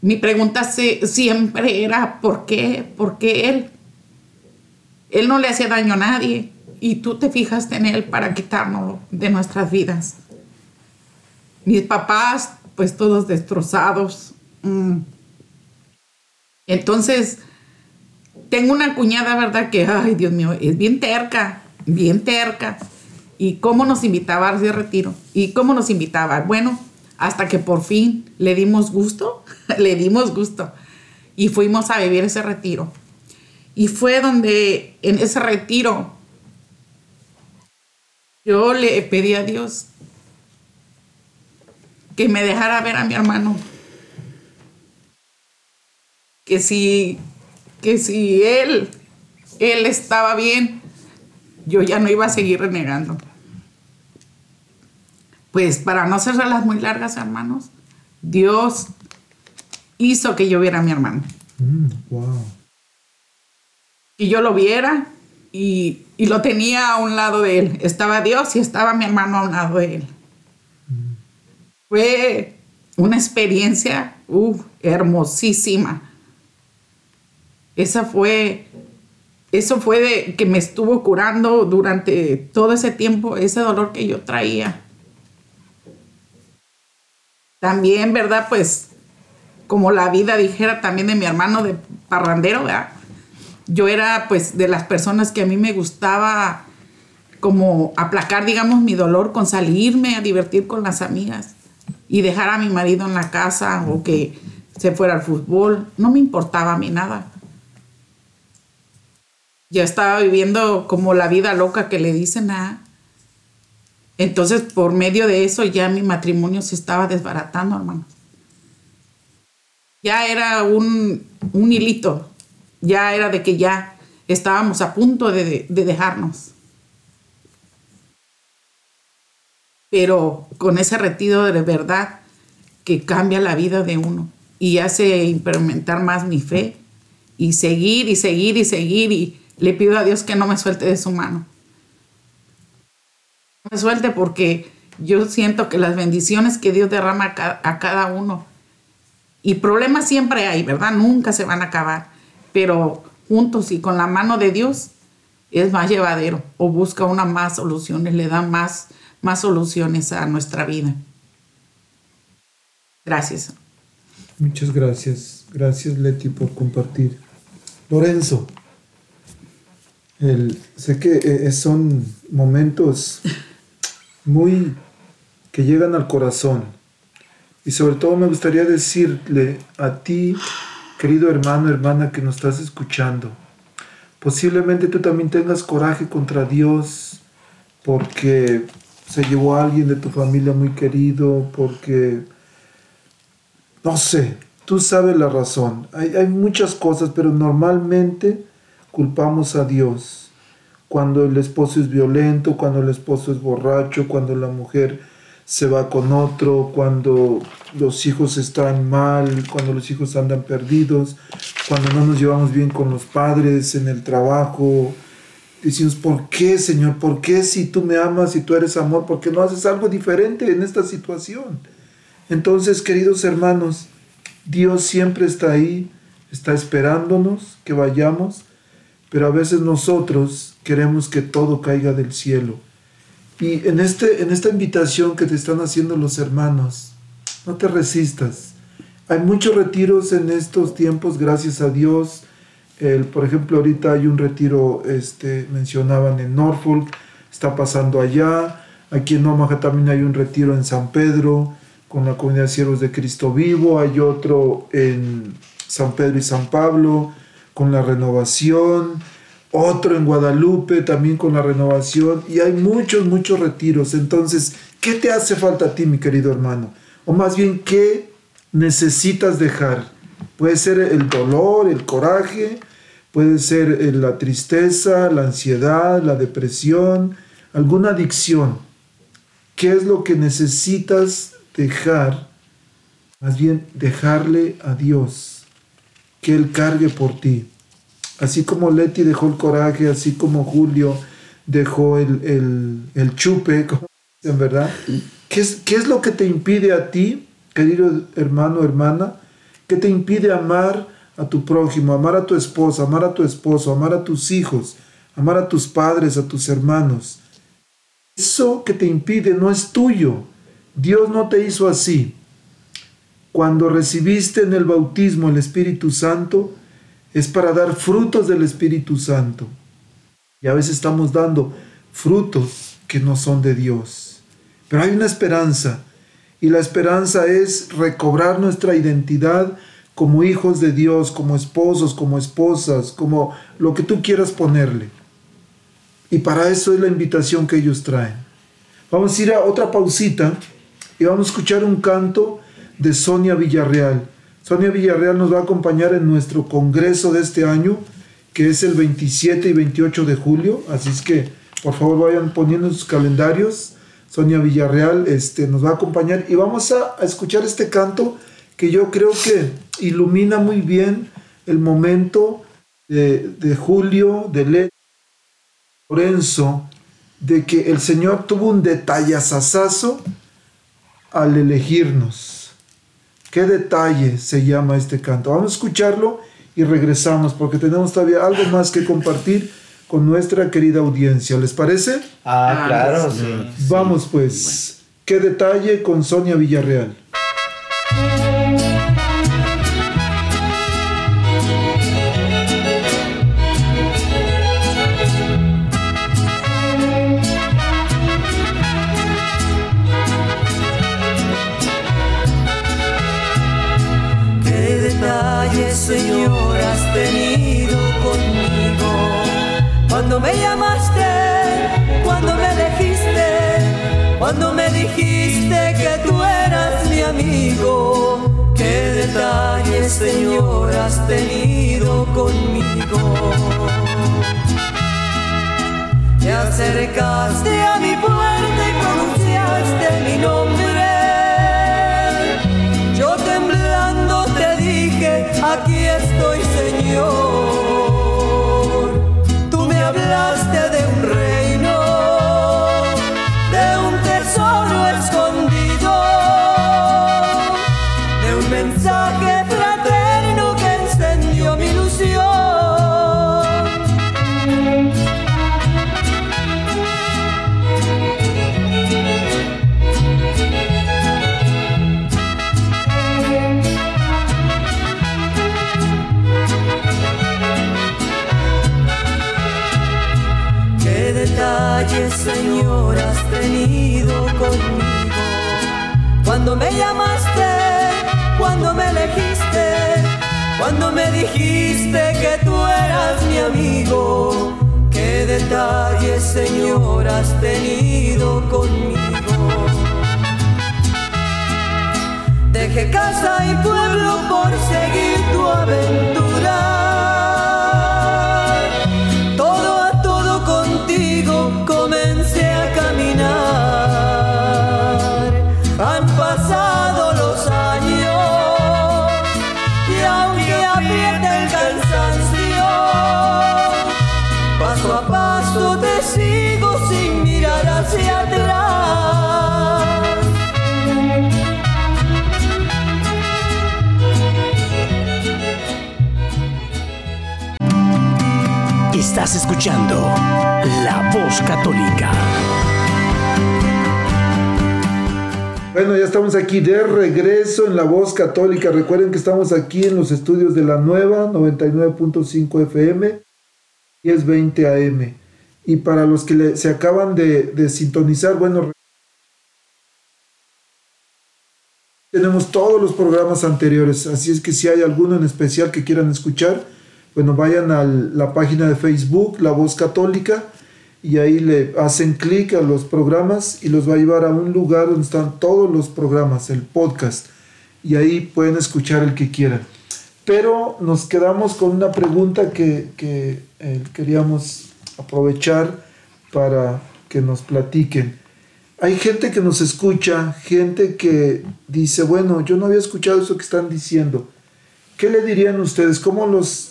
Mi pregunta se- siempre era, ¿por qué? ¿Por qué Él? Él no le hacía daño a nadie y tú te fijaste en Él para quitarnos de nuestras vidas. Mis papás, pues todos destrozados. Mm. Entonces, tengo una cuñada, ¿verdad? Que, ay, Dios mío, es bien terca, bien terca. ¿Y cómo nos invitaba a ese retiro? ¿Y cómo nos invitaba? Bueno, hasta que por fin le dimos gusto, le dimos gusto. Y fuimos a vivir ese retiro. Y fue donde, en ese retiro, yo le pedí a Dios que me dejara ver a mi hermano. que si, que si él, él estaba bien, yo ya no iba a seguir renegando. Pues para no las muy largas, hermanos, Dios hizo que yo viera a mi hermano. wow. Y yo lo viera y, y, lo tenía a un lado de él. Estaba Dios y estaba mi hermano a un lado de él. Fue una experiencia hermosísima. Esa fue, eso fue de que me estuvo curando durante todo ese tiempo, ese dolor que yo traía. También, ¿verdad? Pues, como la vida dijera también de mi hermano de parrandero, ¿verdad? Yo era, pues, de las personas que a mí me gustaba como aplacar, digamos, mi dolor con salirme a divertir con las amigas y dejar a mi marido en la casa o que se fuera al fútbol. No me importaba a mí nada. Yo estaba viviendo como la vida loca que le dicen a... Entonces, por medio de eso, ya mi matrimonio se estaba desbaratando, hermanos. Ya era un, un hilito. Ya era de que ya estábamos a punto de, de dejarnos. Pero con ese retiro de verdad que cambia la vida de uno y hace implementar más mi fe y seguir y seguir y seguir y le pido a Dios que no me suelte de su mano. No me suelte porque yo siento que las bendiciones que Dios derrama a cada uno y problemas siempre hay, ¿verdad? Nunca se van a acabar, pero juntos y con la mano de Dios es más llevadero o busca una más soluciones, le da más más soluciones a nuestra vida. Gracias. Muchas gracias. Gracias Leti por compartir. Lorenzo, sé que eh, son momentos muy que llegan al corazón. Y sobre todo me gustaría decirle a ti, querido hermano, hermana que nos estás escuchando, posiblemente tú también tengas coraje contra Dios porque se llevó a alguien de tu familia muy querido, porque, no sé, tú sabes la razón. Hay, hay muchas cosas, pero normalmente culpamos a Dios. Cuando el esposo es violento, cuando el esposo es borracho, cuando la mujer se va con otro, cuando los hijos están mal, cuando los hijos andan perdidos, cuando no nos llevamos bien con los padres en el trabajo, Decimos, ¿por qué, Señor? ¿Por qué si tú me amas y tú eres amor? ¿Por qué no haces algo diferente en esta situación? Entonces, queridos hermanos, Dios siempre está ahí, está esperándonos que vayamos, pero a veces nosotros queremos que todo caiga del cielo. Y en, este, en esta invitación que te están haciendo los hermanos, no te resistas. Hay muchos retiros en estos tiempos, gracias a Dios el, por ejemplo, ahorita hay un retiro, este, mencionaban en Norfolk, está pasando allá. Aquí en Omaha también hay un retiro en San Pedro con la comunidad de siervos de Cristo Vivo. Hay otro en San Pedro y San Pablo con la renovación. Otro en Guadalupe también con la renovación. Y hay muchos, muchos retiros. Entonces, ¿qué te hace falta a ti, mi querido hermano? O más bien, ¿qué necesitas dejar? Puede ser el dolor, el coraje, Puede ser eh, la tristeza, la ansiedad, la depresión, alguna adicción. ¿Qué es lo que necesitas dejar? Más bien dejarle a Dios, que Él cargue por ti. Así como Leti dejó el coraje, así como Julio dejó el, el, chupe, en verdad. ¿Qué es, ¿Qué es lo que te impide a ti, querido hermano, hermana? ¿Qué te impide amar? A tu prójimo, amar a tu esposa, amar a tu esposo, amar a tus hijos, amar a tus padres, a tus hermanos. Eso que te impide no es tuyo. Dios no te hizo así. Cuando recibiste en el bautismo el Espíritu Santo, es para dar frutos del Espíritu Santo. Y a veces estamos dando frutos que no son de Dios. Pero hay una esperanza. Y la esperanza es recobrar nuestra identidad como hijos de Dios, como esposos, como esposas, como lo que tú quieras ponerle. Y para eso es la invitación que ellos traen. Vamos a ir a otra pausita y vamos a escuchar un canto de Sonia Villarreal. Sonia Villarreal nos va a acompañar en nuestro congreso de este año, que es el 27 y 28 de julio. Así es que, por favor, vayan poniendo en sus calendarios. Sonia Villarreal este, nos va a acompañar y vamos a, a escuchar este canto que yo creo que ilumina muy bien el momento de, de Julio, de Le Lorenzo, de que el Señor tuvo un detallazazazo al elegirnos. ¿Qué detalle se llama este canto? Vamos a escucharlo y regresamos porque tenemos todavía algo más que compartir con nuestra querida audiencia. ¿Les parece? Ah, claro, sí. Vamos pues. ¿Qué detalle con Sonia Villarreal? Cuando me dijiste que tú eras mi amigo. ¿Qué detalles, Señor, has tenido conmigo? Te acercaste a mi puerta y pronunciaste mi nombre. Yo temblando te dije, aquí estoy Señor. Tú me hablaste me llamaste, cuando me elegiste, cuando me dijiste que tú eras mi amigo. ¿Qué detalles, Señor, has tenido conmigo? Dejé casa y pueblo por seguir tu aventura. Escuchando La Voz Católica. Bueno, ya estamos aquí de regreso en La Voz Católica. Recuerden que estamos aquí en los estudios de la nueva 99.5 FM y es 20 AM. Y para los que se acaban de sintonizar, bueno, tenemos todos los programas anteriores. Así es que si hay alguno en especial que quieran escuchar, bueno, vayan a la página de Facebook, La Voz Católica, y ahí le hacen clic a los programas y los va a llevar a un lugar donde están todos los programas, el podcast, y ahí pueden escuchar el que quieran. Pero nos quedamos con una pregunta que, que, eh, queríamos aprovechar para que nos platiquen. Hay gente que nos escucha, gente que dice, bueno, yo no había escuchado eso que están diciendo. ¿Qué le dirían ustedes? ¿Cómo los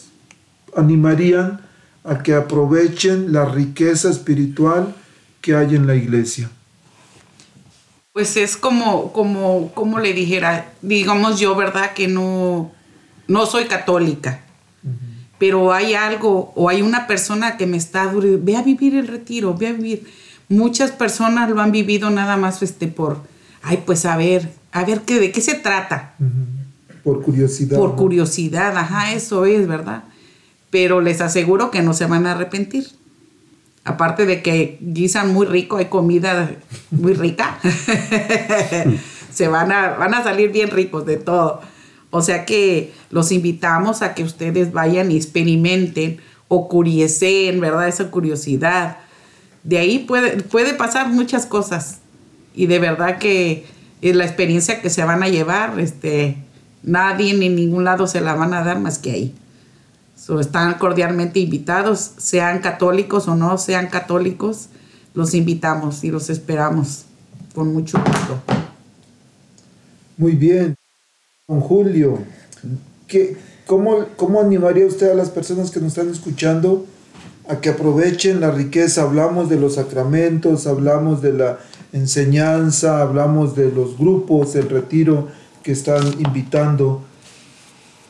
animarían a que aprovechen la riqueza espiritual que hay en la iglesia? Pues es como, como, como le dijera, digamos yo, ¿verdad? Que no, no soy católica. Pero hay algo o hay una persona que me está duro, ve a vivir el retiro, ve a vivir. Muchas personas lo han vivido nada más este por, ay, pues a ver, a ver qué, de qué se trata. Por curiosidad. Por ¿no? curiosidad, ajá, eso es, ¿verdad? Pero les aseguro que no se van a arrepentir. Aparte de que guisan muy rico, hay comida muy rica. se van a, van a salir bien ricos de todo. O sea que los invitamos a que ustedes vayan y experimenten o curiesen, ¿verdad? Esa curiosidad. De ahí puede, puede pasar muchas cosas. Y de verdad que es la experiencia que se van a llevar, este, Nadie ni ningún lado se la van a dar más que ahí. Están cordialmente invitados, sean católicos o no sean católicos, los invitamos y los esperamos con mucho gusto. Muy bien. Don Julio, ¿qué, cómo, ¿cómo animaría usted a las personas que nos están escuchando a que aprovechen la riqueza? Hablamos de los sacramentos, hablamos de la enseñanza, hablamos de los grupos, el retiro que están invitando.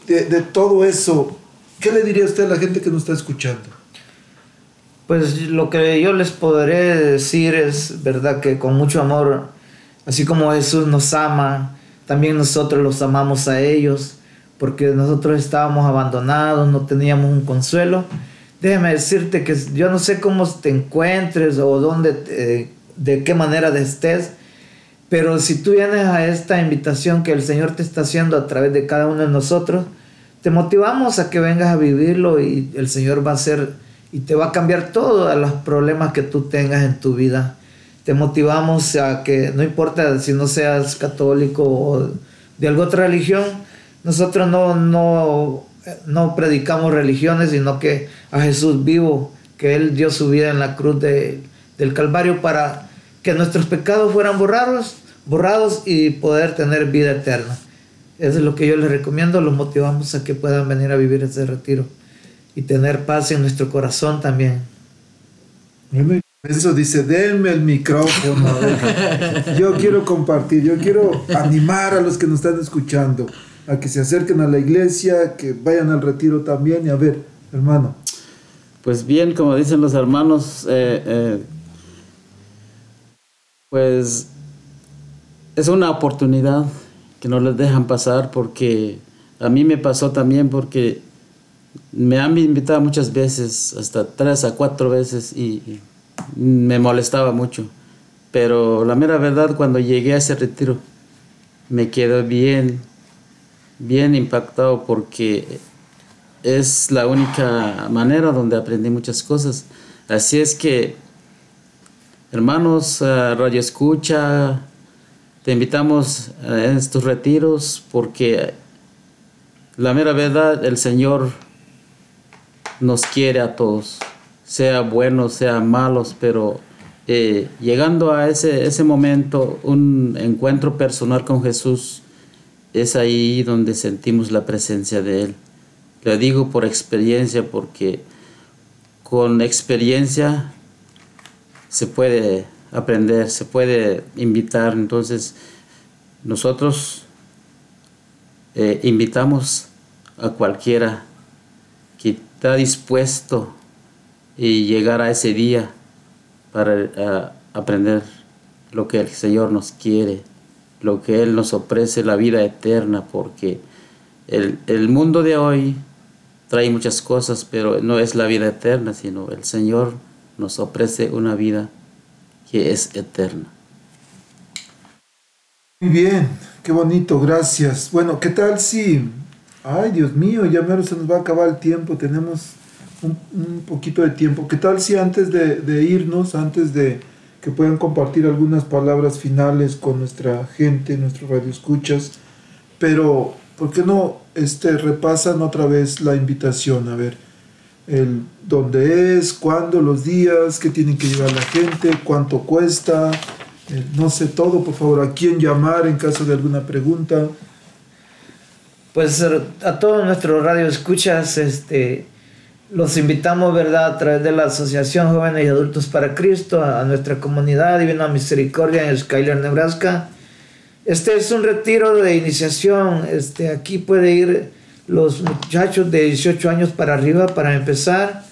De todo eso, ¿qué le diría usted a la gente que nos está escuchando? Pues lo que yo les podré decir es, verdad, que con mucho amor, así como Jesús nos ama, también nosotros los amamos a ellos, porque nosotros estábamos abandonados, no teníamos un consuelo. Déjame decirte que yo no sé cómo te encuentres o dónde, te- de qué manera estés, pero si tú vienes a esta invitación que el Señor te está haciendo a través de cada uno de nosotros, te motivamos a que vengas a vivirlo y el Señor va a hacer y te va a cambiar todos los problemas que tú tengas en tu vida. Te motivamos a que no importa si no seas católico o de alguna otra religión, nosotros no, no, no predicamos religiones, sino que a Jesús vivo, que Él dio su vida en la cruz de- del Calvario para que nuestros pecados fueran borrados, borrados y poder tener vida eterna. Eso es lo que yo les recomiendo, los motivamos a que puedan venir a vivir ese retiro y tener paz en nuestro corazón también. Eso dice, denme el micrófono. Yo quiero compartir, yo quiero animar a los que nos están escuchando a que se acerquen a la iglesia, que vayan al retiro también. Y a ver, hermano, Pues bien, como dicen los hermanos, eh, eh, pues es una oportunidad que no les dejan pasar porque a mí me pasó también porque me han invitado muchas veces, hasta tres a cuatro veces y me molestaba mucho. Pero la mera verdad, cuando llegué a ese retiro, me quedé bien, bien impactado porque es la única manera donde aprendí muchas cosas. Así es que, hermanos, eh, Radio Escucha, te invitamos a estos retiros porque la mera verdad, el Señor nos quiere a todos, sea buenos, sea malos, pero eh, llegando a ese, ese momento, un encuentro personal con Jesús, es ahí donde sentimos la presencia de Él. Le digo por experiencia porque con experiencia se puede aprender, se puede invitar. Entonces nosotros eh, invitamos a cualquiera que está dispuesto y llegar a ese día para eh, aprender lo que el Señor nos quiere, lo que Él nos ofrece, la vida eterna, porque el, el mundo de hoy trae muchas cosas, pero no es la vida eterna, sino el Señor nos ofrece una vida que es eterna. muy bien, qué bonito, gracias. Bueno, ¿qué tal si... Ay, Dios mío, ya mero se nos va a acabar el tiempo, tenemos un, poquito de tiempo. ¿Qué tal si antes de, de irnos, antes de que puedan compartir algunas palabras finales con nuestra gente, nuestros radioescuchas, pero ¿por qué no este, repasan otra vez la invitación? A ver, el dónde es, cuándo, los días, qué tienen que llevar la gente, cuánto cuesta, eh, no sé todo, por favor, a quién llamar en caso de alguna pregunta. Pues eh, a todos nuestros radio escuchas, este, los invitamos, ¿verdad?, a través de la Asociación Jóvenes y Adultos para Cristo, a nuestra comunidad Divina Misericordia en Skyler, Nebraska. Este es un retiro de iniciación. Este, aquí puede ir los muchachos de 18 años para arriba para empezar.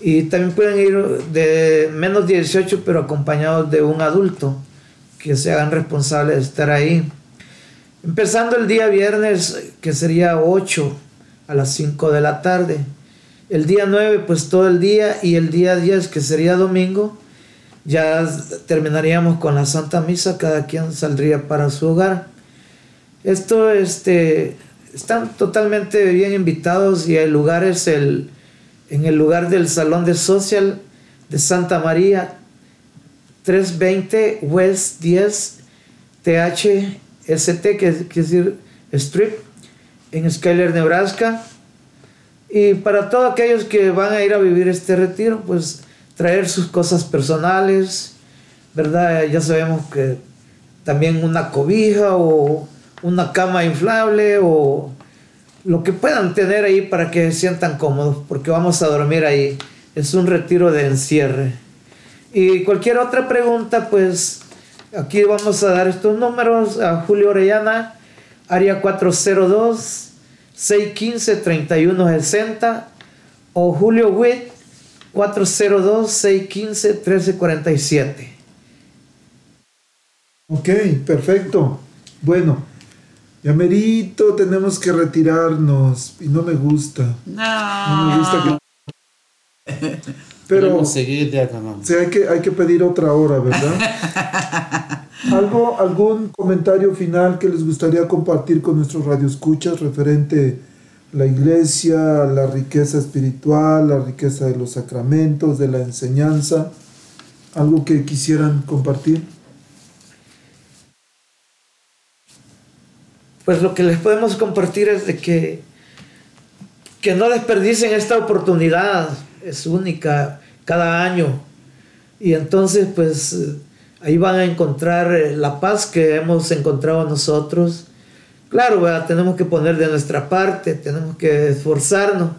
Y también pueden ir de menos de 18, pero acompañados de un adulto que se hagan responsables de estar ahí. Empezando el día viernes, que sería 8 a las 5 de la tarde. El día 9, pues todo el día. Y el día 10, que sería domingo, ya terminaríamos con la Santa Misa. Cada quien saldría para su hogar. Esto, este, están totalmente bien invitados y el lugar es el, en el lugar del Salón de Social de Santa María, 320 West 10 THST, que es decir, Strip, en Skyler, Nebraska. Y para todos aquellos que van a ir a vivir este retiro, pues traer sus cosas personales, ¿verdad? Ya sabemos que también una cobija o una cama inflable o lo que puedan tener ahí para que se sientan cómodos, porque vamos a dormir ahí. Es un retiro de encierre. Y cualquier otra pregunta, pues aquí vamos a dar estos números a Julio Orellana, área 402 615 3160 o Julio Witt 402 615 1347. Ok, perfecto. Bueno, ya merito tenemos que retirarnos y no me gusta. No me gusta que... Pero sí, hay, que, hay que pedir otra hora, ¿verdad? ¿Algo, ¿Algún comentario final que les gustaría compartir con nuestros radioescuchas referente a la iglesia, a la riqueza espiritual, la riqueza de los sacramentos, de la enseñanza? ¿Algo que quisieran compartir? Pues lo que les podemos compartir es de que, que no desperdicien esta oportunidad, es única cada año. Y entonces pues eh, ahí van a encontrar eh, la paz que hemos encontrado nosotros. Claro, ¿verdad? tenemos que poner de nuestra parte, tenemos que esforzarnos,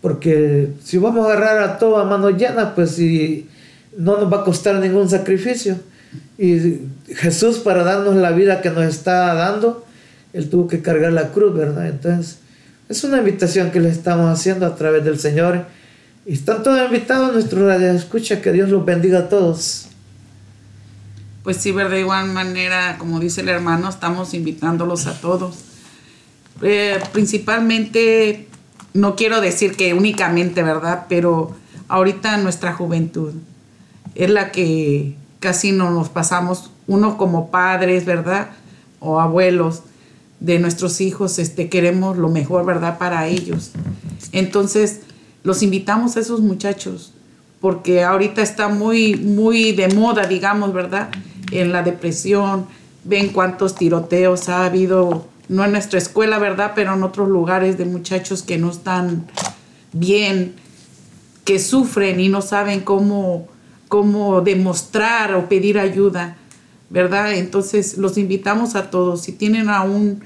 porque si vamos a agarrar a todo a mano llena, pues si no nos va a costar ningún sacrificio. Y Jesús para darnos la vida que nos está dando, Él tuvo que cargar la cruz, ¿verdad? Entonces, es una invitación que le estamos haciendo a través del Señor. Y están todos invitados a nuestro radio escucha, que Dios los bendiga a todos. Pues sí, ¿verdad? De igual manera, como dice el hermano, estamos invitándolos a todos. Eh, principalmente, no quiero decir que únicamente, ¿verdad? Pero ahorita nuestra juventud es la que casi no nos pasamos, uno como padres, ¿verdad? O abuelos de nuestros hijos, este, queremos lo mejor, ¿verdad? Para ellos. Entonces, los invitamos a esos muchachos, porque ahorita está muy, muy de moda, digamos, ¿verdad? En la depresión, ven cuántos tiroteos ha habido, no en nuestra escuela, ¿verdad? Pero en otros lugares de muchachos que no están bien, que sufren y no saben cómo, cómo demostrar o pedir ayuda, ¿verdad? Entonces los invitamos a todos, si tienen a un,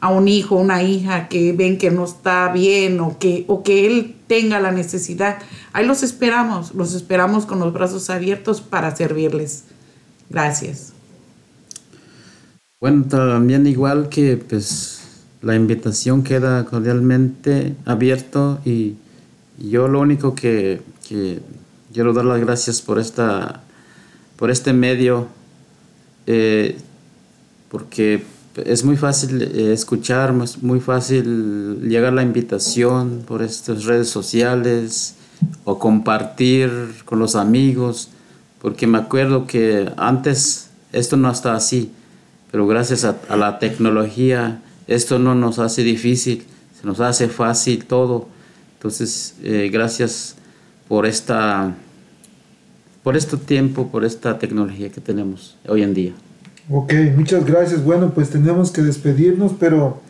a un hijo, una hija que ven que no está bien o que, o que él tenga la necesidad, ahí los esperamos, los esperamos con los brazos abiertos para servirles. Gracias. Bueno, también igual que pues la invitación queda cordialmente abierto y yo lo único que, que quiero dar las gracias por esta por este medio eh, porque es muy fácil eh, escuchar, es muy fácil llegar la invitación por estas redes sociales o compartir con los amigos, porque me acuerdo que antes esto no estaba así, pero gracias a, la tecnología esto no nos hace difícil, se nos hace fácil todo. Entonces, eh, gracias por esta por este tiempo, por esta tecnología que tenemos hoy en día. Ok, muchas gracias. Bueno, pues tenemos que despedirnos, pero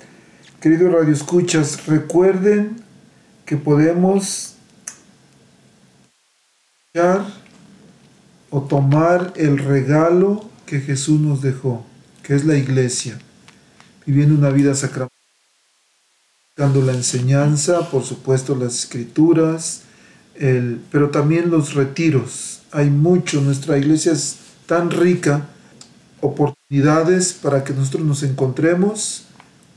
queridos radioescuchas, recuerden que podemos o tomar el regalo que Jesús nos dejó, que es la iglesia, viviendo una vida sacramental, dando la enseñanza, por supuesto las escrituras, el, pero también los retiros. Hay mucho, nuestra iglesia es tan rica oportunidades para que nosotros nos encontremos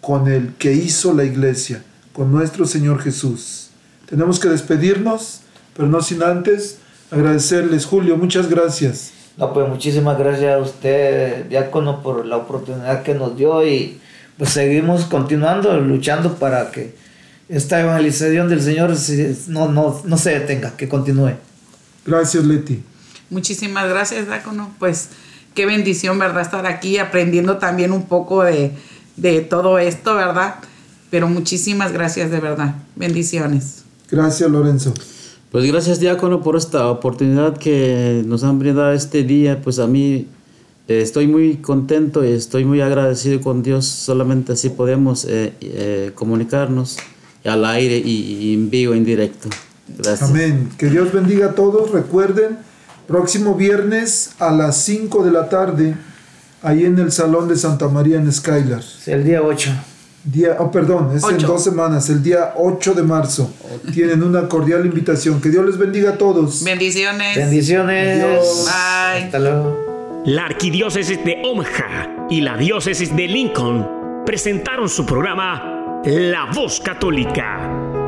con el que hizo la iglesia, con nuestro Señor Jesús. Tenemos que despedirnos, pero no sin antes agradecerles. Julio, muchas gracias. No, pues muchísimas gracias a usted, diácono, por la oportunidad que nos dio y pues seguimos continuando, luchando para que esta evangelización del Señor no, no, no se detenga, que continúe. Gracias, Leti. Muchísimas gracias, Dácono. Pues qué bendición, ¿verdad? Estar aquí aprendiendo también un poco de, de todo esto, ¿verdad? Pero muchísimas gracias de verdad. Bendiciones. Gracias, Lorenzo. Pues gracias, diácono, por esta oportunidad que nos han brindado este día. Pues a mí eh, estoy muy contento y estoy muy agradecido con Dios. Solamente así podemos eh, eh, comunicarnos al aire y, y en vivo, en directo. Gracias. Amén. Que Dios bendiga a todos. Recuerden, próximo viernes a las 5 de la tarde, ahí en el Salón de Santa María en Skylar. El día 8. Día, oh, perdón, es en dos semanas, el día 8 de marzo. Tienen una cordial invitación. Que Dios les bendiga a todos. Bendiciones. Bendiciones. Adiós. Bye. Hasta luego. La Arquidiócesis de Omaha y la Diócesis de Lincoln presentaron su programa La Voz Católica,